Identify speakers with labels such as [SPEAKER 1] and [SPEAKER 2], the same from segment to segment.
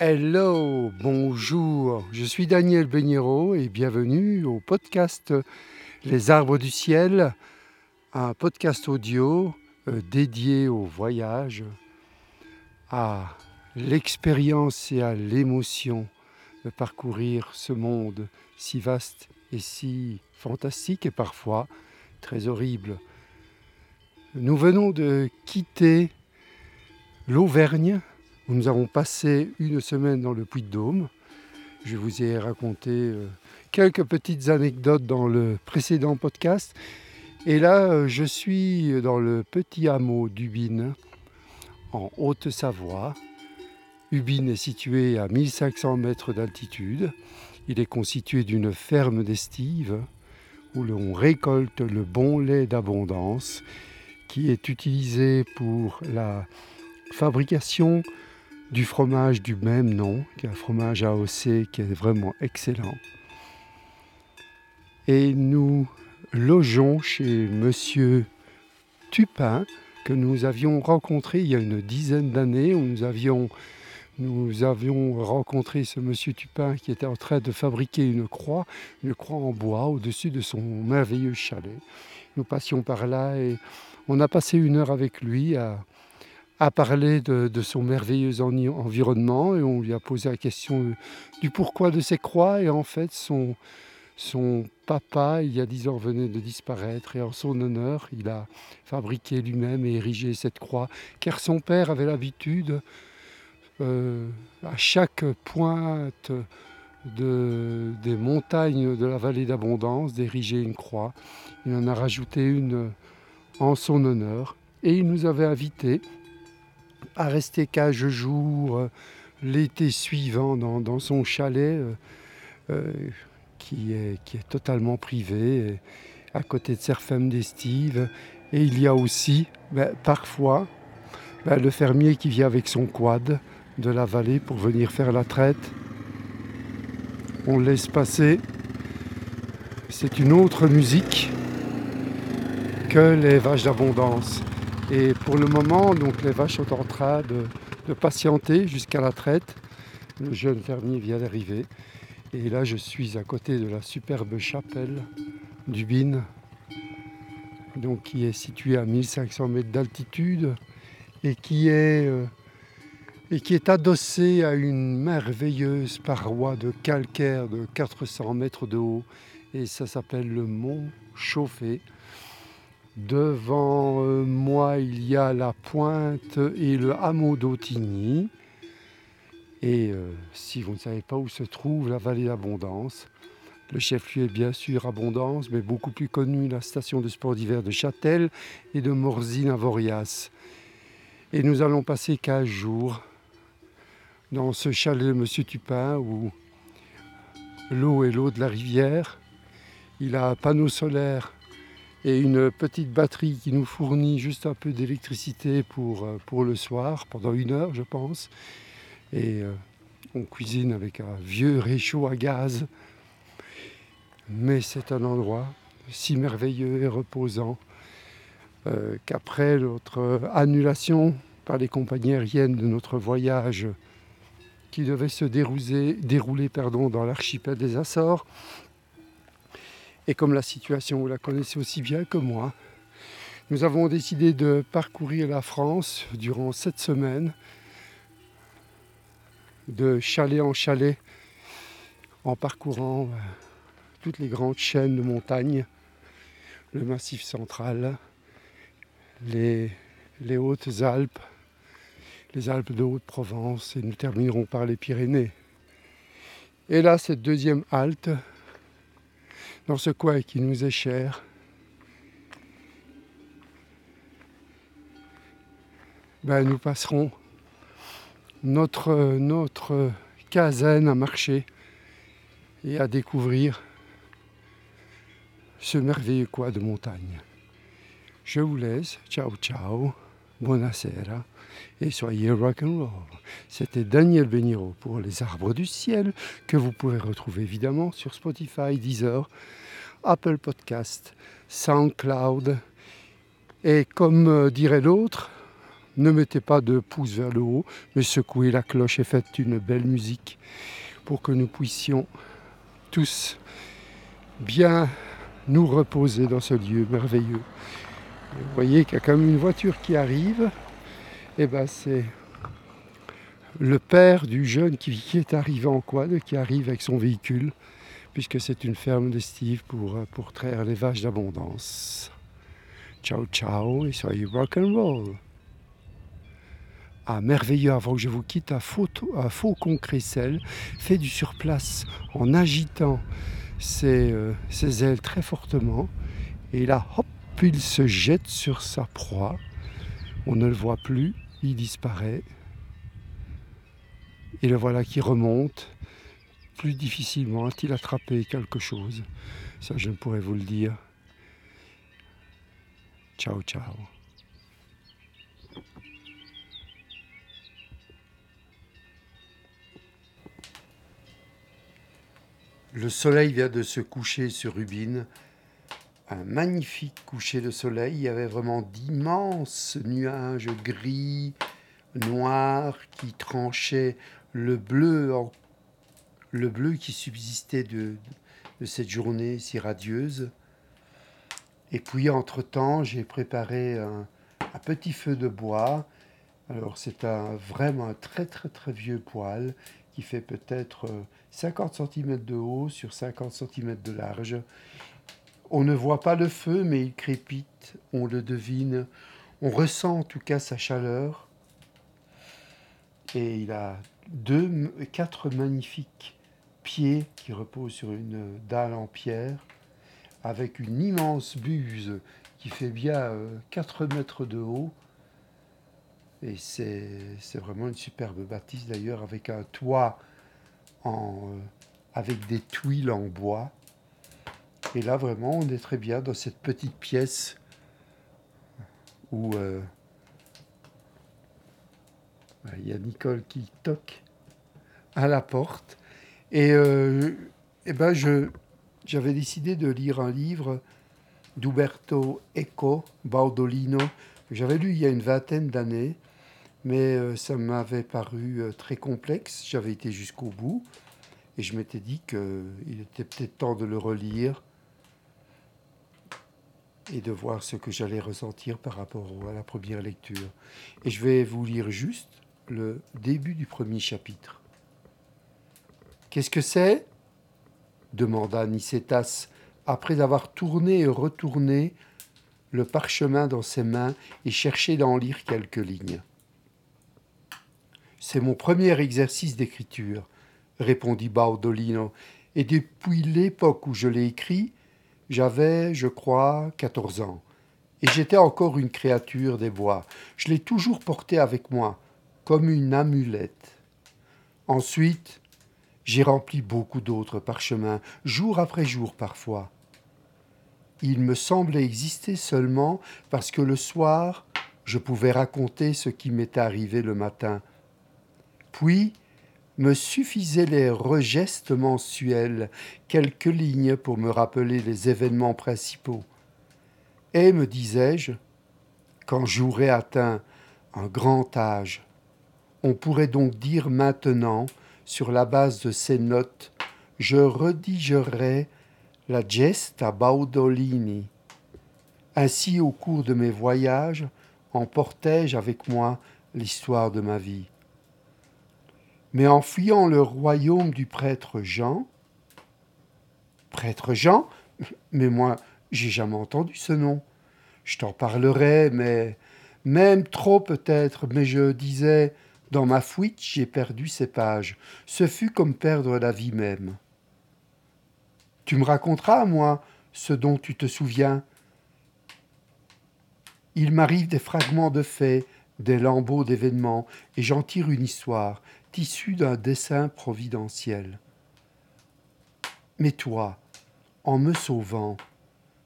[SPEAKER 1] Hello, bonjour, je suis Daniel Begnero et bienvenue au podcast Les arbres du ciel, un podcast audio euh, dédié au voyage, à l'expérience et à l'émotion de parcourir ce monde si vaste et si fantastique et parfois très horrible. Nous venons de quitter l'Auvergne nous avons passé une semaine dans le Puy-de-Dôme. Je vous ai raconté euh, quelques petites anecdotes dans le précédent podcast. Et là, euh, je suis dans le petit hameau d'Ubine, en Haute-Savoie. Ubine est situé à 1500 mètres d'altitude. Il est constitué d'une ferme d'estive où l'on récolte le bon lait d'abondance qui est utilisé pour la fabrication du fromage du même nom, qui est un fromage AOC qui est vraiment excellent. Et nous logeons chez Monsieur Tupin, que nous avions rencontré il y a une dizaine d'années, où nous avions, nous avions rencontré ce Monsieur Tupin qui était en train de fabriquer une croix, une croix en bois au-dessus de son merveilleux chalet. Nous passions par là et on a passé une heure avec lui à, a parlé de, son merveilleux environnement et on lui a posé la question du pourquoi de ces croix. Et en fait, son, son papa, il y a dix ans, venait de disparaître et en son honneur, il a fabriqué lui-même et érigé cette croix, car son père avait l'habitude, euh, à chaque pointe de, des montagnes de la vallée d'abondance, d'ériger une croix. Il en a rajouté une en son honneur et il nous avait invités à rester quelques jours euh, l'été suivant dans, son chalet euh, euh, qui, est, qui est totalement privé à côté de Serfem d'Estive. Et il y a aussi ben, parfois ben, le fermier qui vient avec son quad de la vallée pour venir faire la traite. On laisse passer. C'est une autre musique que les vaches d'abondance. Et pour le moment, donc, les vaches sont en train de, patienter jusqu'à la traite. Le jeune fermier vient d'arriver. Et là, je suis à côté de la superbe chapelle du Bin, donc, qui est située à 1500 mètres d'altitude et qui est, euh, et qui est adossée à une merveilleuse paroi de calcaire de 400 mètres de haut. Et ça s'appelle le mont Chauffé. Devant euh, moi, il y a la pointe et le hameau d'Autigny. Et euh, si vous ne savez pas où se trouve la vallée d'Abondance, le chef-lieu est bien sûr Abondance, mais beaucoup plus connu la station de sport d'hiver de Châtel et de Morzine-Avorias. Et nous allons passer 15 jours dans ce chalet de Monsieur Tupin où l'eau est l'eau de la rivière. Il a un panneau solaire et une petite batterie qui nous fournit juste un peu d'électricité pour, euh, le soir, pendant une heure je pense. Et euh, on cuisine avec un vieux réchaud à gaz. Mais c'est un endroit si merveilleux et reposant euh, qu'après notre annulation par les compagnies aériennes de notre voyage qui devait se dérouler, dérouler dans l'archipel des Açores, et comme la situation, vous la connaissez aussi bien que moi, nous avons décidé de parcourir la France durant sept semaines, de chalet en chalet, en parcourant euh, toutes les grandes chaînes de montagnes, le Massif central, les, les Hautes-Alpes, les Alpes de Haute-Provence, et nous terminerons par les Pyrénées. Et là, cette deuxième halte, dans ce coin qui nous est cher. Ben, nous passerons notre, notre quinzaine à marcher et à découvrir ce merveilleux coin de montagne. Je vous laisse. Ciao, ciao. Buonasera et soyez rock'n'roll. C'était Daniel Beniro pour Les Arbres du Ciel, que vous pouvez retrouver évidemment sur Spotify, Deezer, Apple Podcast, SoundCloud. Et comme euh, dirait l'autre, Ne mettez pas de pouce vers le haut, mais secouez la cloche et faites une belle musique pour que nous puissions tous bien nous reposer dans ce lieu merveilleux. Vous voyez qu'il y a quand même une voiture qui arrive. Eh ben c'est le père du jeune qui, est arrivé en quad, qui arrive avec son véhicule, puisque c'est une ferme d'estive pour, pour traire les vaches d'abondance. Ciao ciao et soyez rock and roll. Ah, merveilleux, avant que je vous quitte, un, un faucon crécelle fait du surplace en agitant ses, euh, ses ailes très fortement. Et là, hop, il se jette sur sa proie. On ne le voit plus, il disparaît. Et le voilà qui remonte. Plus difficilement a-t-il attrapé quelque chose? Ça, je ne pourrais vous le dire. Ciao, ciao. Le soleil vient de se coucher sur Rubine. Un magnifique coucher de soleil. Il y avait vraiment d'immenses nuages gris, noirs qui tranchaient le bleu, le bleu qui subsistait de, cette journée si radieuse. Et puis, entre-temps, j'ai préparé un, petit feu de bois. Alors, c'est un, vraiment un très, très, très vieux poêle qui fait peut-être 50 euh, cm de haut sur 50 cm de large. On ne voit pas le feu, mais il crépite, on le devine, on ressent en tout cas sa chaleur. Et il a quatre magnifiques pieds qui reposent sur une dalle en pierre, avec une immense buse qui fait bien 4 euh, mètres de haut. Et c'est vraiment une superbe bâtisse d'ailleurs, avec un toit euh, avec des tuiles en bois. Et là, vraiment, on est très bien dans cette petite pièce où euh, il y a Nicole qui toque à la porte. Et, euh, eh ben j'avais décidé de lire un livre d'Uberto Eco, Baudolino, que j'avais lu il y a une vingtaine d'années, mais euh, ça m'avait paru très complexe. J'avais été jusqu'au bout et je m'étais dit qu'il était peut-être temps de le relire et de voir ce que j'allais ressentir par rapport à la première lecture. Et je vais vous lire juste le début du premier chapitre. Qu'est-ce que c'est? demanda Nicétas, après avoir tourné et retourné le parchemin dans ses mains et cherché d'en lire quelques lignes. C'est mon premier exercice d'écriture, répondit Baudolino, et depuis l'époque où je l'ai écrit, j'avais, je crois, quatorze ans, et j'étais encore une créature des bois. Je l'ai toujours porté avec moi, comme une amulette. Ensuite, j'ai rempli beaucoup d'autres parchemins, jour après jour parfois. Il me semblait exister seulement parce que le soir, je pouvais raconter ce qui m'était arrivé le matin. Puis, me suffisaient les regestes mensuels, quelques lignes pour me rappeler les événements principaux. Et, me disais-je, quand j'aurais atteint un grand âge, on pourrait donc dire maintenant, sur la base de ces notes, je redigerai la Gesta Baudolini. Ainsi, au cours de mes voyages, emportai-je avec moi l'histoire de ma vie. Mais en fuyant le royaume du prêtre Jean, prêtre Jean, mais moi, j'ai jamais entendu ce nom. Je t'en parlerai, mais même trop peut-être, mais je disais, dans ma fuite, j'ai perdu ces pages. Ce fut comme perdre la vie même. Tu me raconteras, moi, ce dont tu te souviens. Il m'arrive des fragments de faits, des lambeaux d'événements, et j'en tire une histoire, tissue d'un dessin providentiel. Mais toi, en me sauvant,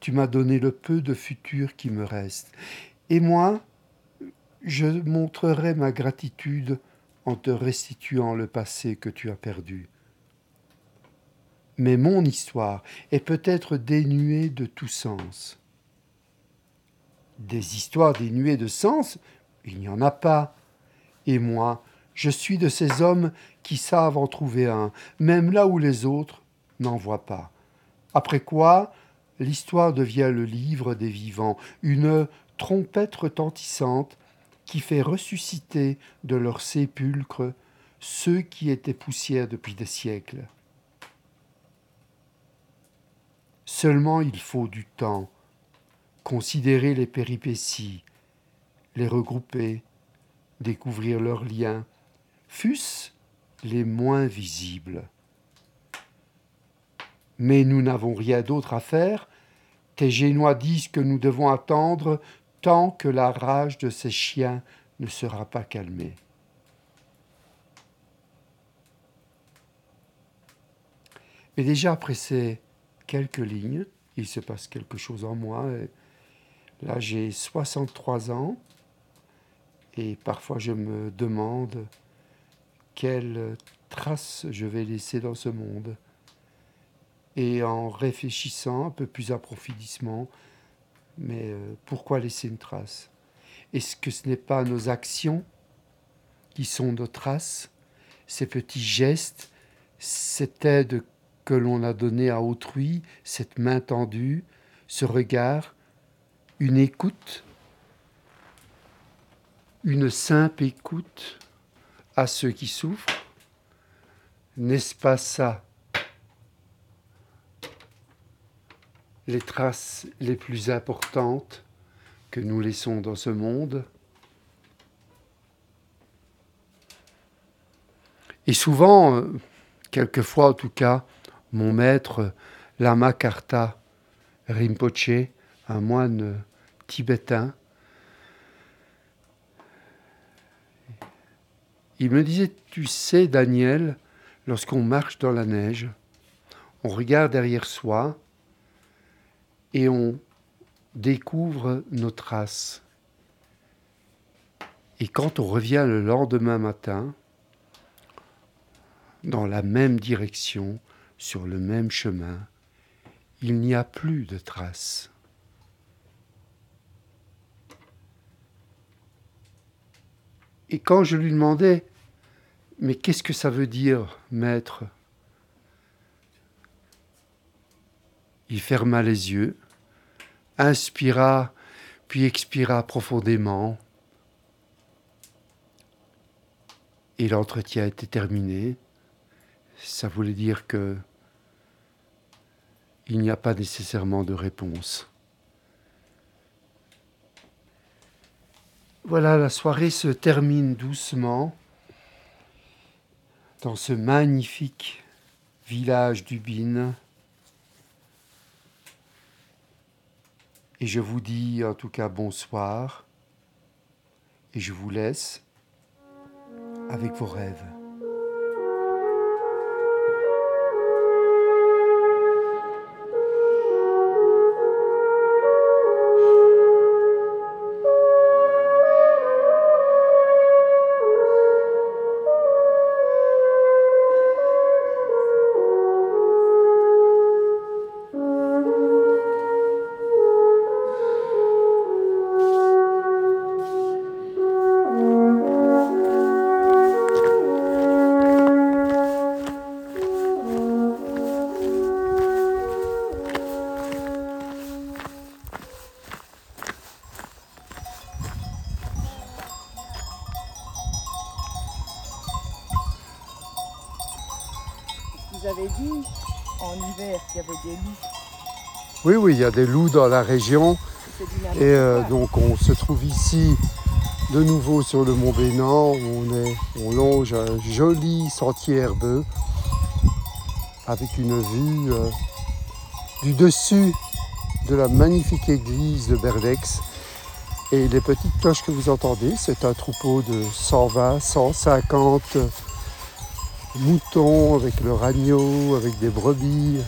[SPEAKER 1] tu m'as donné le peu de futur qui me reste. Et moi, je montrerai ma gratitude en te restituant le passé que tu as perdu. Mais mon histoire est peut-être dénuée de tout sens. Des histoires dénuées de sens Il n'y en a pas. Et moi, je suis de ces hommes qui savent en trouver un, même là où les autres n'en voient pas. Après quoi, l'histoire devient le livre des vivants, une trompette retentissante qui fait ressusciter de leur sépulcre ceux qui étaient poussière depuis des siècles. Seulement il faut du temps, considérer les péripéties, les regrouper, découvrir leurs liens, fût-ce les moins visibles. Mais nous n'avons rien d'autre à faire. Tes Génois disent que nous devons attendre tant que la rage de ces chiens ne sera pas calmée. Mais déjà après ces quelques lignes, il se passe quelque chose en moi. là, j'ai 63 ans et parfois je me demande quelle trace je vais laisser dans ce monde. Et en réfléchissant un peu plus approfondissement, mais euh, pourquoi laisser une trace? Est-ce que ce n'est pas nos actions qui sont nos traces, ces petits gestes, cette aide que l'on a donnée à autrui, cette main tendue, ce regard, une écoute, une simple écoute? À ceux qui souffrent N'est-ce pas ça les traces les plus importantes que nous laissons dans ce monde? Et souvent, euh, quelquefois en tout cas, mon maître Lama Karta Rinpoche, un moine tibétain, il me disait, tu sais Daniel, lorsqu'on marche dans la neige, on regarde derrière soi et on découvre nos traces. Et quand on revient le lendemain matin, dans la même direction, sur le même chemin, il n'y a plus de traces. Et quand je lui demandais, mais qu'est-ce que ça veut dire, maître? Il ferma les yeux, inspira, puis expira profondément. Et l'entretien était terminé. Ça voulait dire que il n'y a pas nécessairement de réponse. Voilà, la soirée se termine doucement dans ce magnifique village d'Ubine. Et je vous dis en tout cas bonsoir et je vous laisse avec vos rêves. Oui, oui, il y a des loups dans la région. Et euh, donc on se trouve ici de nouveau sur le mont Bénan. On, est, on longe un joli sentier herbeux avec une vue euh, du dessus de la magnifique église de Berdex. Et les petites cloches que vous entendez, c'est un troupeau de 120, 150 moutons avec leur agneau, avec des brebis,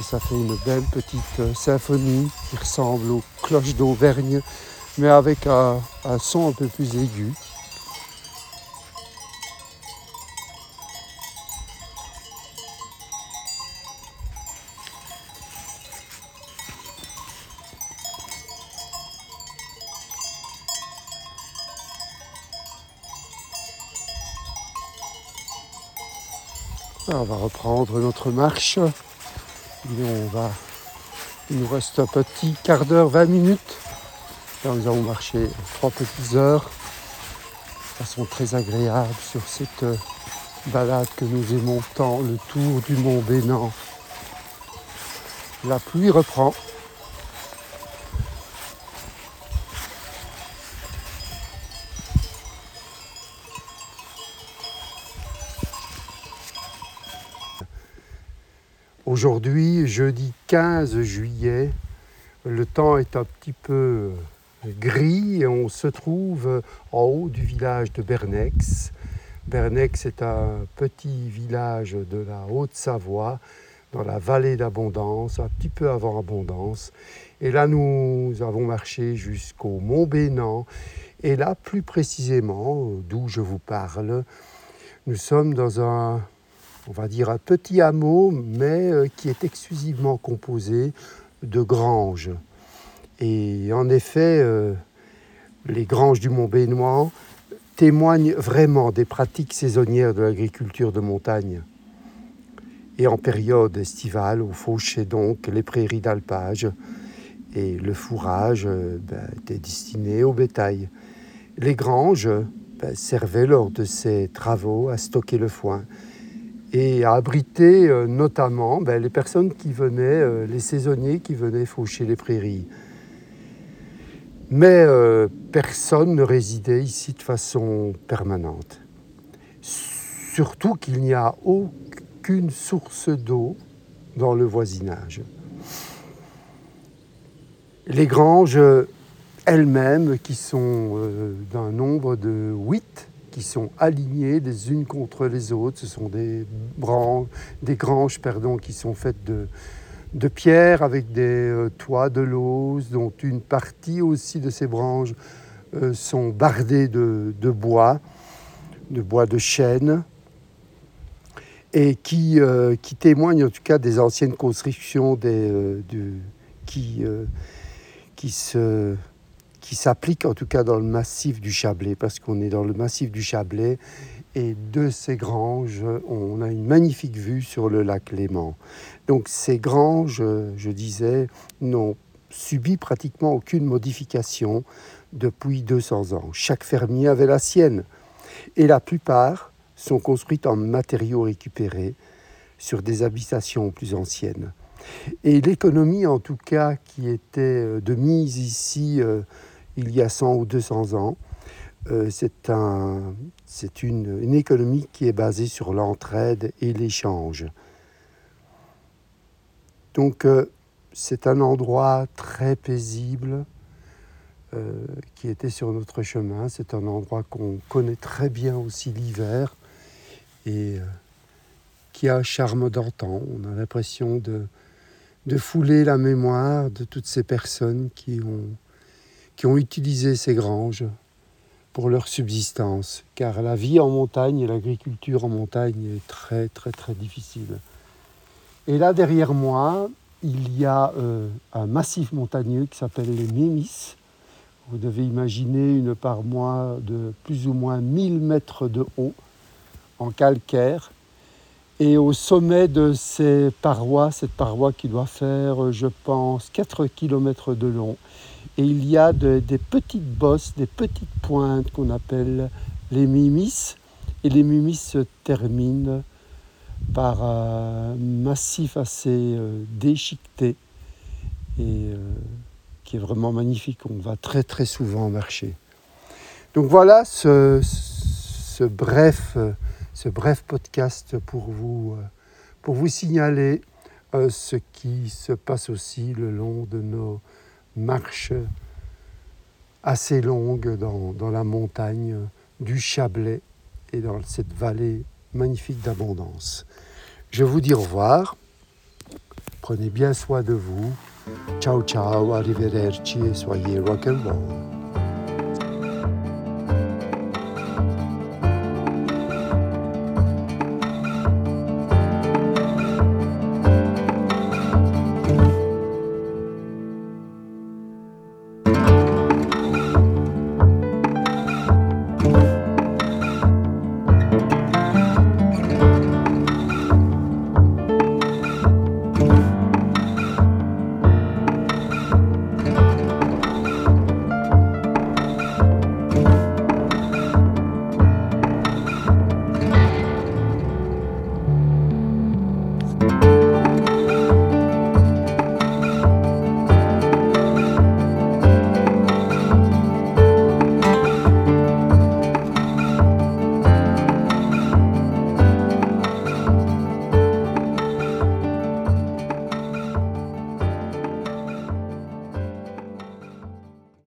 [SPEAKER 1] et ça fait une belle petite euh, symphonie qui ressemble aux cloches d'Auvergne mais avec un, un son un peu plus aigu. on va reprendre notre marche on va... Il nous reste un petit quart d'heure, 20 minutes. nous avons marché trois petites heures de façon très agréable sur cette balade que nous aimons tant, le tour du mont Bénan. La pluie reprend. Aujourd'hui, jeudi 15 juillet, le temps est un petit peu gris et on se trouve en haut du village de Bernex. Bernex est un petit village de la Haute-Savoie, dans la vallée d'Abondance, un petit peu avant Abondance. Et là, nous avons marché jusqu'au Mont Bénan. Et là, plus précisément, d'où je vous parle, nous sommes dans un, on va dire, un petit hameau, mais euh, qui est exclusivement composé de granges. Et en effet, euh, les granges du Mont Bénois témoignent vraiment des pratiques saisonnières de l'agriculture de montagne. Et en période estivale, on fauchait donc les prairies d'alpage et le fourrage euh, ben, était destiné au bétail. Les granges ben, servaient lors de ces travaux à stocker le foin et à abriter euh, notamment ben, les personnes qui venaient, euh, les saisonniers qui venaient faucher les prairies. Mais personne ne résidait ici de façon permanente. Surtout qu'il n'y a aucune source d'eau dans le voisinage. Les granges elles-mêmes, qui sont euh, d'un nombre de huit, qui sont alignées les unes contre les autres, ce sont des, des granges pardon, qui sont faites de, de pierre avec des euh, toits de lauze, dont une partie aussi de ces branches euh, sont bardés de, bois, de bois de chêne, et qui, euh, qui, témoignent en tout cas des anciennes constructions des, euh, qui, qui, se, qui s'appliquent en tout cas dans le massif du Chablais, parce qu'on est dans le massif du Chablais, et de ces granges, on a une magnifique vue sur le lac Léman. Donc ces granges, je disais, n'ont subi pratiquement aucune modification depuis 200 ans. Chaque fermier avait la sienne. Et la plupart sont construites en matériaux récupérés sur des habitations plus anciennes. Et l'économie, en tout cas, qui était euh, de mise ici euh, il y a 100 ou 200 ans, euh, c'est un, une, une, économie qui est basée sur l'entraide et l'échange. Donc, c'est un endroit très paisible, euh, qui était sur notre chemin. C'est un endroit qu'on connaît très bien aussi l'hiver et euh, qui a un charme d'antan. On a l'impression de, de fouler la mémoire de toutes ces personnes qui ont, qui ont utilisé ces granges pour leur subsistance, car la vie en montagne et l'agriculture en montagne est très très très difficile. Et là derrière moi, il y a euh, un massif montagneux qui s'appelle les Mémis, vous devez imaginer une paroi de plus ou moins 1000 mètres de haut en calcaire. Et au sommet de ces parois, cette paroi qui doit faire, je pense, 4 km de long, et il y a des petites bosses, des petites pointes qu'on appelle les mimis. Et les mimis se terminent par un massif assez euh, déchiqueté. Et euh, qui est vraiment magnifique. On va très très souvent marcher. Donc voilà ce, ce, bref, ce bref podcast pour vous, pour vous signaler euh, ce qui se passe aussi le long de nos marches assez longues dans, dans la montagne du Chablais et dans cette vallée magnifique d'abondance. Je vous dis au revoir. Prenez bien soin de vous. Ciao ciao, arrivederci e soyez rock and roll.